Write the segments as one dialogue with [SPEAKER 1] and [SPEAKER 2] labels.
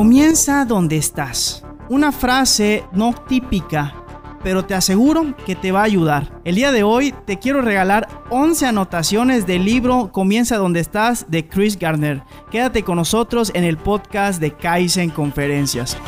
[SPEAKER 1] Comienza donde estás. Una frase no típica, pero te aseguro que te va a ayudar. El día de hoy te quiero regalar 11 anotaciones del libro Comienza donde estás de Chris Gardner. Quédate con nosotros en el podcast de Kaizen Conferencias.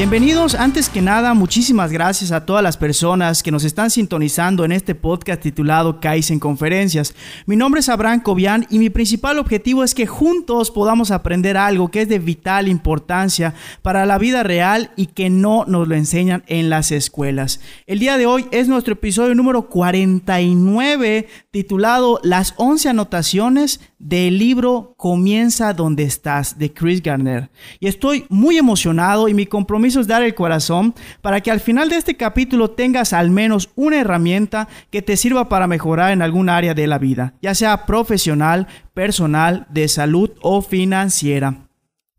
[SPEAKER 1] Bienvenidos, antes que nada, muchísimas gracias a todas las personas que nos están sintonizando en este podcast titulado Kaizen Conferencias. Mi nombre es Abraham Cobian y mi principal objetivo es que juntos podamos aprender algo que es de vital importancia para la vida real y que no nos lo enseñan en las escuelas. El día de hoy es nuestro episodio número 49 titulado Las 11 anotaciones del libro Comienza donde estás de Chris Garner. Y estoy muy emocionado y mi compromiso es dar el corazón para que al final de este capítulo tengas al menos una herramienta que te sirva para mejorar en algún área de la vida, ya sea profesional, personal, de salud o financiera.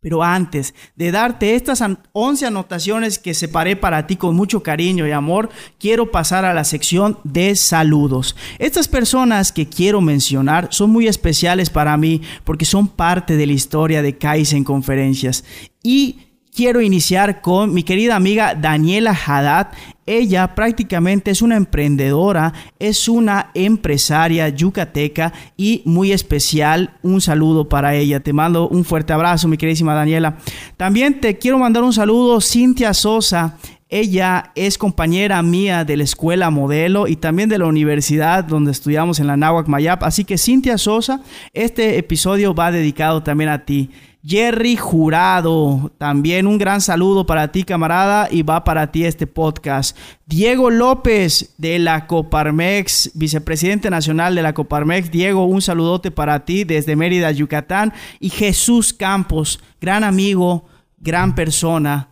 [SPEAKER 1] Pero antes de darte estas 11 anotaciones que separé para ti con mucho cariño y amor, quiero pasar a la sección de saludos. Estas personas que quiero mencionar son muy especiales para mí porque son parte de la historia de Kaizen Conferencias. Y quiero iniciar con mi querida amiga Daniela Haddad. Ella prácticamente es una emprendedora, es una empresaria yucateca y muy especial. Un saludo para ella. Te mando un fuerte abrazo, mi queridísima Daniela. También te quiero mandar un saludo, Cintia Sosa. Ella es compañera mía de la escuela modelo y también de la universidad donde estudiamos en la Nahuac Mayap. Así que Cintia Sosa, este episodio va dedicado también a ti. Jerry Jurado, también un gran saludo para ti, camarada, y va para ti este podcast. Diego López de la Coparmex, vicepresidente nacional de la Coparmex. Diego, un saludote para ti desde Mérida, Yucatán. Y Jesús Campos, gran amigo, gran persona,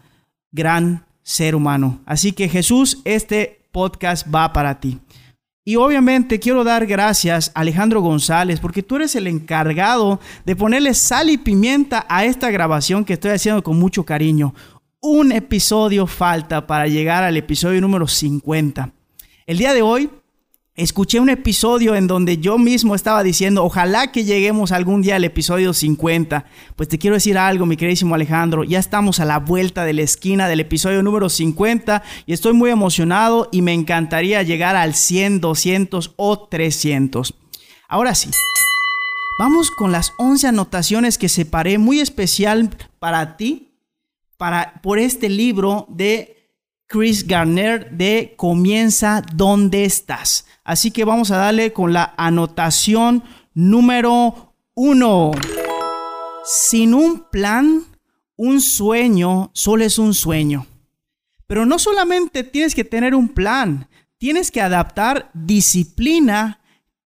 [SPEAKER 1] gran ser humano. Así que Jesús, este podcast va para ti. Y obviamente quiero dar gracias a Alejandro González porque tú eres el encargado de ponerle sal y pimienta a esta grabación que estoy haciendo con mucho cariño. Un episodio falta para llegar al episodio número 50. El día de hoy escuché un episodio en donde yo mismo estaba diciendo, ojalá que lleguemos algún día al episodio 50. Pues te quiero decir algo, mi queridísimo Alejandro, ya estamos a la vuelta de la esquina del episodio número 50 y estoy muy emocionado y me encantaría llegar al 100, 200 o 300. Ahora sí. Vamos con las 11 anotaciones que separé muy especial para ti, para, por este libro de Chris Garner de Comienza donde estás. Así que vamos a darle con la anotación número uno. Sin un plan, un sueño solo es un sueño. Pero no solamente tienes que tener un plan, tienes que adaptar disciplina,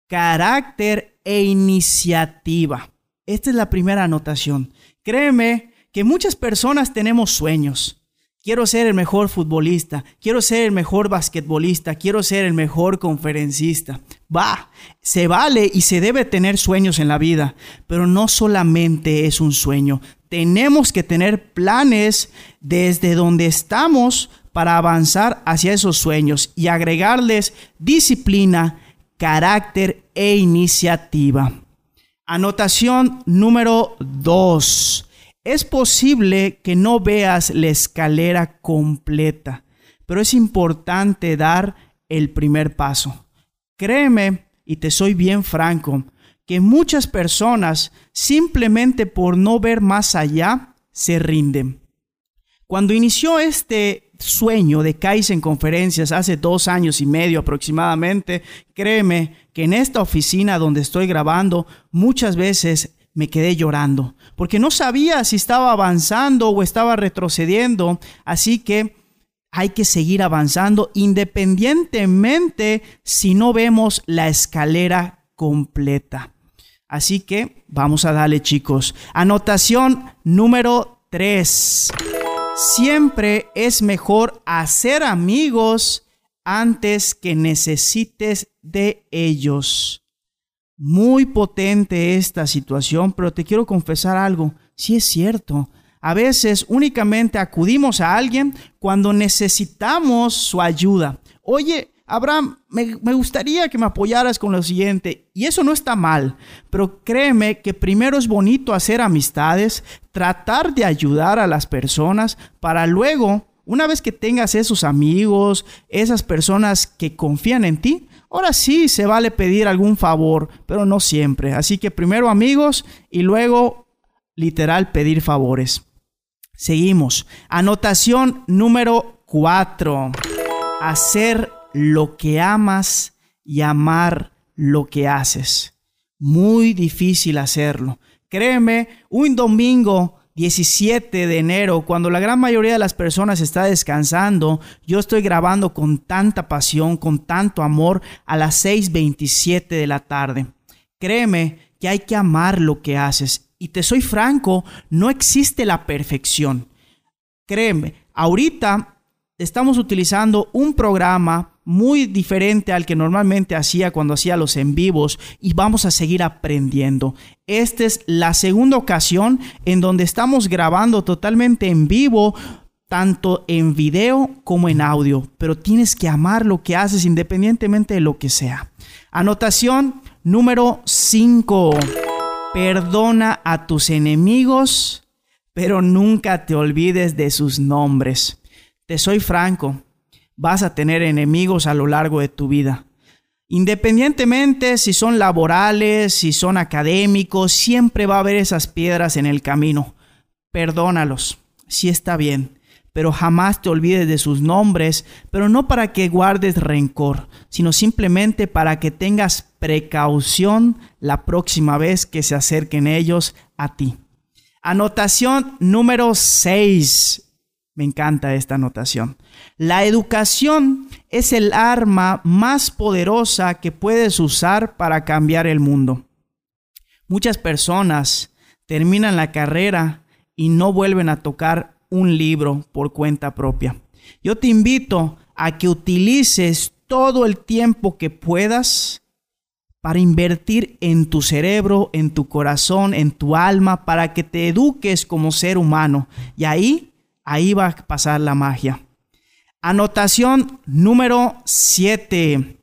[SPEAKER 1] carácter e iniciativa. Esta es la primera anotación. Créeme que muchas personas tenemos sueños Quiero ser el mejor futbolista, quiero ser el mejor basquetbolista, quiero ser el mejor conferencista. Va, se vale y se debe tener sueños en la vida, pero no solamente es un sueño. Tenemos que tener planes desde donde estamos para avanzar hacia esos sueños y agregarles disciplina, carácter e iniciativa. Anotación número 2 es posible que no veas la escalera completa, pero es importante dar el primer paso. Créeme, y te soy bien franco, que muchas personas simplemente por no ver más allá se rinden. Cuando inició este sueño de Kaizen Conferencias hace dos años y medio aproximadamente, créeme que en esta oficina donde estoy grabando muchas veces me quedé llorando, porque no sabía si estaba avanzando o estaba retrocediendo, así que hay que seguir avanzando independientemente si no vemos la escalera completa. Así que vamos a darle chicos. Anotación número 3. Siempre es mejor hacer amigos antes que necesites de ellos. Muy potente esta situación, pero te quiero confesar algo. Si es cierto, A veces únicamente acudimos a alguien cuando necesitamos su ayuda. Oye, Abraham, me, gustaría que me apoyaras con lo siguiente. Y eso no está mal, pero créeme que primero es bonito hacer amistades, tratar de ayudar a las personas para luego, una vez que tengas esos amigos, esas personas que confían en ti, ahora sí se vale pedir algún favor, pero no siempre. Así que primero amigos y luego literal pedir favores. Seguimos. Anotación número 4. Hacer lo que amas y amar lo que haces. Muy difícil hacerlo. Créeme, un domingo 17 de enero, cuando la gran mayoría de las personas está descansando, yo estoy grabando con tanta pasión, con tanto amor a las 6.27 de la tarde. Créeme que hay que amar lo que haces. Y te soy franco, no existe la perfección. Créeme, ahorita estamos utilizando un programa muy diferente al que normalmente hacía cuando hacía los en vivos y vamos a seguir aprendiendo. Esta es la segunda ocasión en donde estamos grabando totalmente en vivo tanto en video como en audio, pero tienes que amar lo que haces independientemente de lo que sea. Anotación número 5. Perdona a tus enemigos, pero nunca te olvides de sus nombres. Te soy franco, vas a tener enemigos a lo largo de tu vida. Independientemente si son laborales, si son académicos, siempre va a haber esas piedras en el camino. Perdónalos, si está bien, pero jamás te olvides de sus nombres, pero no para que guardes rencor, sino simplemente para que tengas precaución la próxima vez que se acerquen ellos a ti. Anotación número 6. Me encanta esta anotación. La educación es el arma más poderosa que puedes usar para cambiar el mundo. Muchas personas terminan la carrera y no vuelven a tocar un libro por cuenta propia. Yo te invito a que utilices todo el tiempo que puedas para invertir en tu cerebro, en tu corazón, en tu alma, para que te eduques como ser humano. Y ahí ahí va a pasar la magia. Anotación número 7.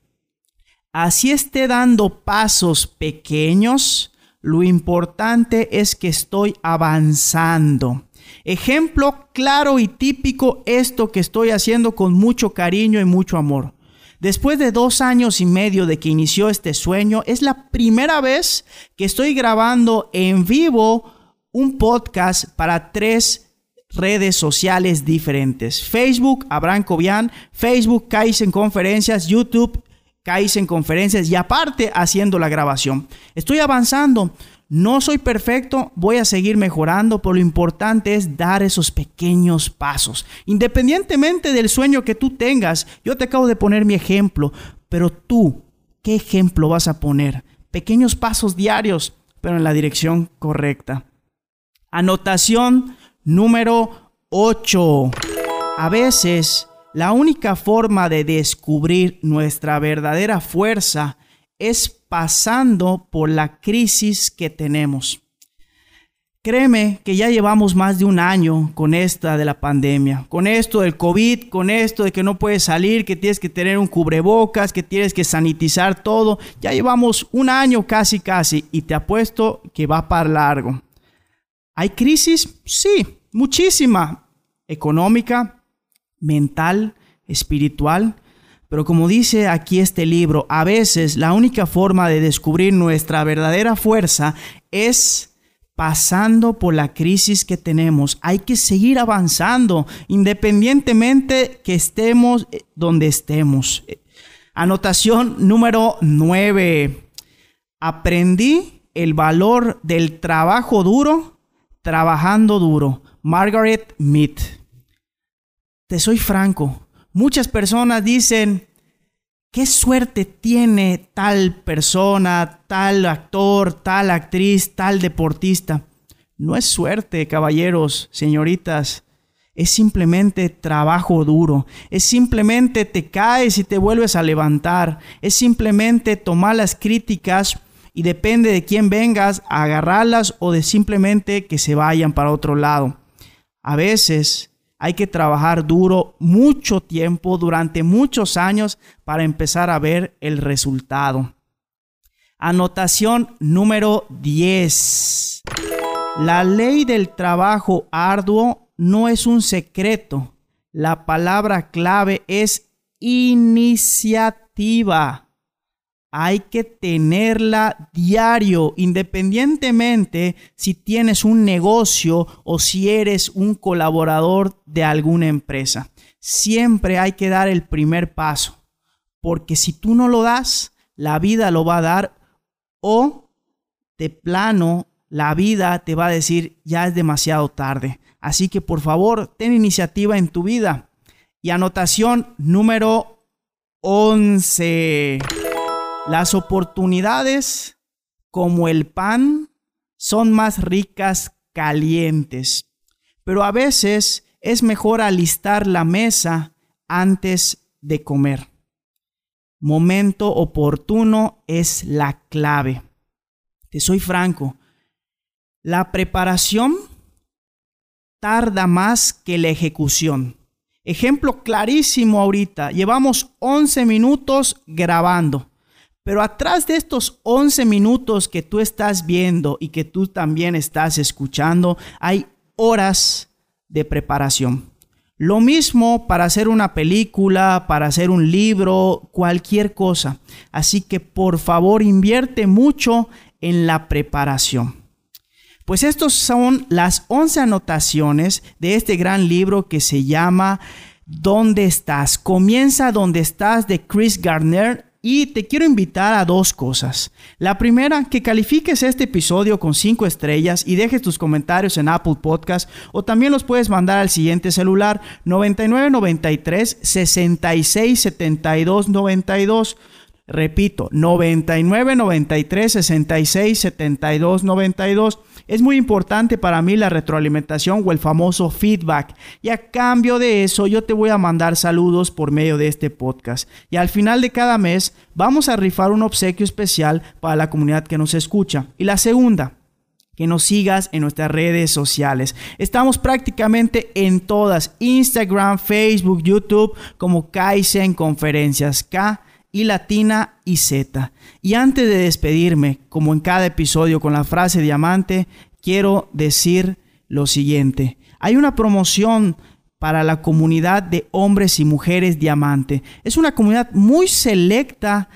[SPEAKER 1] Así esté dando pasos pequeños, lo importante es que estoy avanzando. Ejemplo claro y típico esto que estoy haciendo con mucho cariño y mucho amor. Después de dos años y medio de que inició este sueño, es la primera vez que estoy grabando en vivo un podcast para tres redes sociales diferentes. Facebook, Abraham Cobian, Facebook, Kaizen Conferencias, YouTube, Kaizen Conferencias y aparte haciendo la grabación. Estoy avanzando. No soy perfecto, voy a seguir mejorando, pero lo importante es dar esos pequeños pasos. Independientemente del sueño que tú tengas, yo te acabo de poner mi ejemplo, pero tú, ¿qué ejemplo vas a poner? Pequeños pasos diarios, pero en la dirección correcta. Anotación Número 8. A veces la única forma de descubrir nuestra verdadera fuerza es pasando por la crisis que tenemos. Créeme que ya llevamos más de un año con esta de la pandemia, con esto del COVID, con esto de que no puedes salir, que tienes que tener un cubrebocas, que tienes que sanitizar todo. Ya llevamos un año casi casi y te apuesto que va para largo. ¿Hay crisis? Sí, muchísima. Económica, mental, espiritual. Pero como dice aquí este libro, a veces la única forma de descubrir nuestra verdadera fuerza es pasando por la crisis que tenemos. Hay que seguir avanzando independientemente que estemos eh, donde estemos. Anotación número 9. Aprendí el valor del trabajo duro Trabajando duro, Margaret Mead. Te soy franco, muchas personas dicen, ¿qué suerte tiene tal persona, tal actor, tal actriz, tal deportista? No es suerte, caballeros, señoritas. Es simplemente trabajo duro. Es simplemente te caes y te vuelves a levantar. Es simplemente tomar las críticas y depende de quién vengas a agarrarlas o de simplemente que se vayan para otro lado. A veces hay que trabajar duro mucho tiempo, durante muchos años, para empezar a ver el resultado. Anotación número 10. La ley del trabajo arduo no es un secreto. La palabra clave es iniciativa hay que tenerla diario, independientemente si tienes un negocio o si eres un colaborador de alguna empresa. Siempre hay que dar el primer paso, porque si tú no lo das, la vida lo va a dar o de plano la vida te va a decir ya es demasiado tarde. Así que por favor, ten iniciativa en tu vida. Y anotación número 11. Las oportunidades, como el pan, son más ricas calientes, pero a veces es mejor alistar la mesa antes de comer. Momento oportuno es la clave. Te soy franco, la preparación tarda más que la ejecución. Ejemplo clarísimo ahorita, llevamos 11 minutos grabando. Pero atrás de estos 11 minutos que tú estás viendo y que tú también estás escuchando, hay horas de preparación. Lo mismo para hacer una película, para hacer un libro, cualquier cosa. Así que por favor invierte mucho en la preparación. Pues estos son las 11 anotaciones de este gran libro que se llama ¿Dónde estás? Comienza donde estás de Chris Gardner y te quiero invitar a dos cosas. La primera, que califiques este episodio con cinco estrellas y dejes tus comentarios en Apple Podcast o también los puedes mandar al siguiente celular 9993 66 72 92. Repito, 99 93 66 72 92. Es muy importante para mí la retroalimentación o el famoso feedback. Y a cambio de eso, yo te voy a mandar saludos por medio de este podcast. Y al final de cada mes, vamos a rifar un obsequio especial para la comunidad que nos escucha. Y la segunda, que nos sigas en nuestras redes sociales. Estamos prácticamente en todas, Instagram, Facebook, YouTube, como Kaizen Conferencias. K y latina y Z. Y antes de despedirme, como en cada episodio con la frase diamante, quiero decir lo siguiente. Hay una promoción para la comunidad de hombres y mujeres diamante. Es una comunidad muy selecta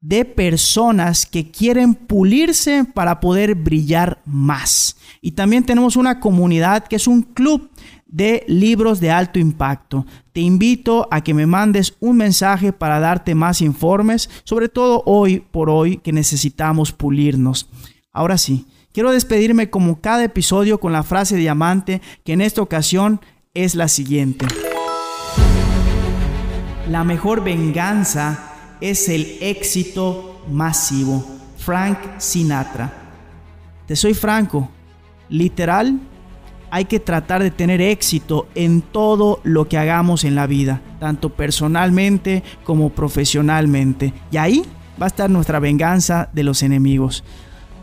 [SPEAKER 1] de personas que quieren pulirse para poder brillar más. Y también tenemos una comunidad que es un club de libros de alto impacto. Te invito a que me mandes un mensaje para darte más informes, sobre todo hoy por hoy que necesitamos pulirnos. Ahora sí, quiero despedirme como cada episodio con la frase diamante que en esta ocasión es la siguiente. La mejor venganza es el éxito masivo. Frank Sinatra. Te soy franco, literal hay que tratar de tener éxito en todo lo que hagamos en la vida, tanto personalmente como profesionalmente. Y ahí va a estar nuestra venganza de los enemigos.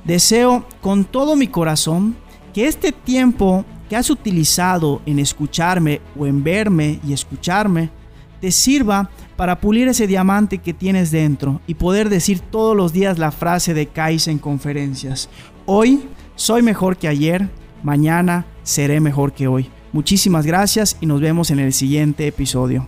[SPEAKER 1] Deseo con todo mi corazón que este tiempo que has utilizado en escucharme o en verme y escucharme, te sirva para pulir ese diamante que tienes dentro y poder decir todos los días la frase de Kais en conferencias. Hoy soy mejor que ayer, mañana seré mejor que hoy. Muchísimas gracias y nos vemos en el siguiente episodio.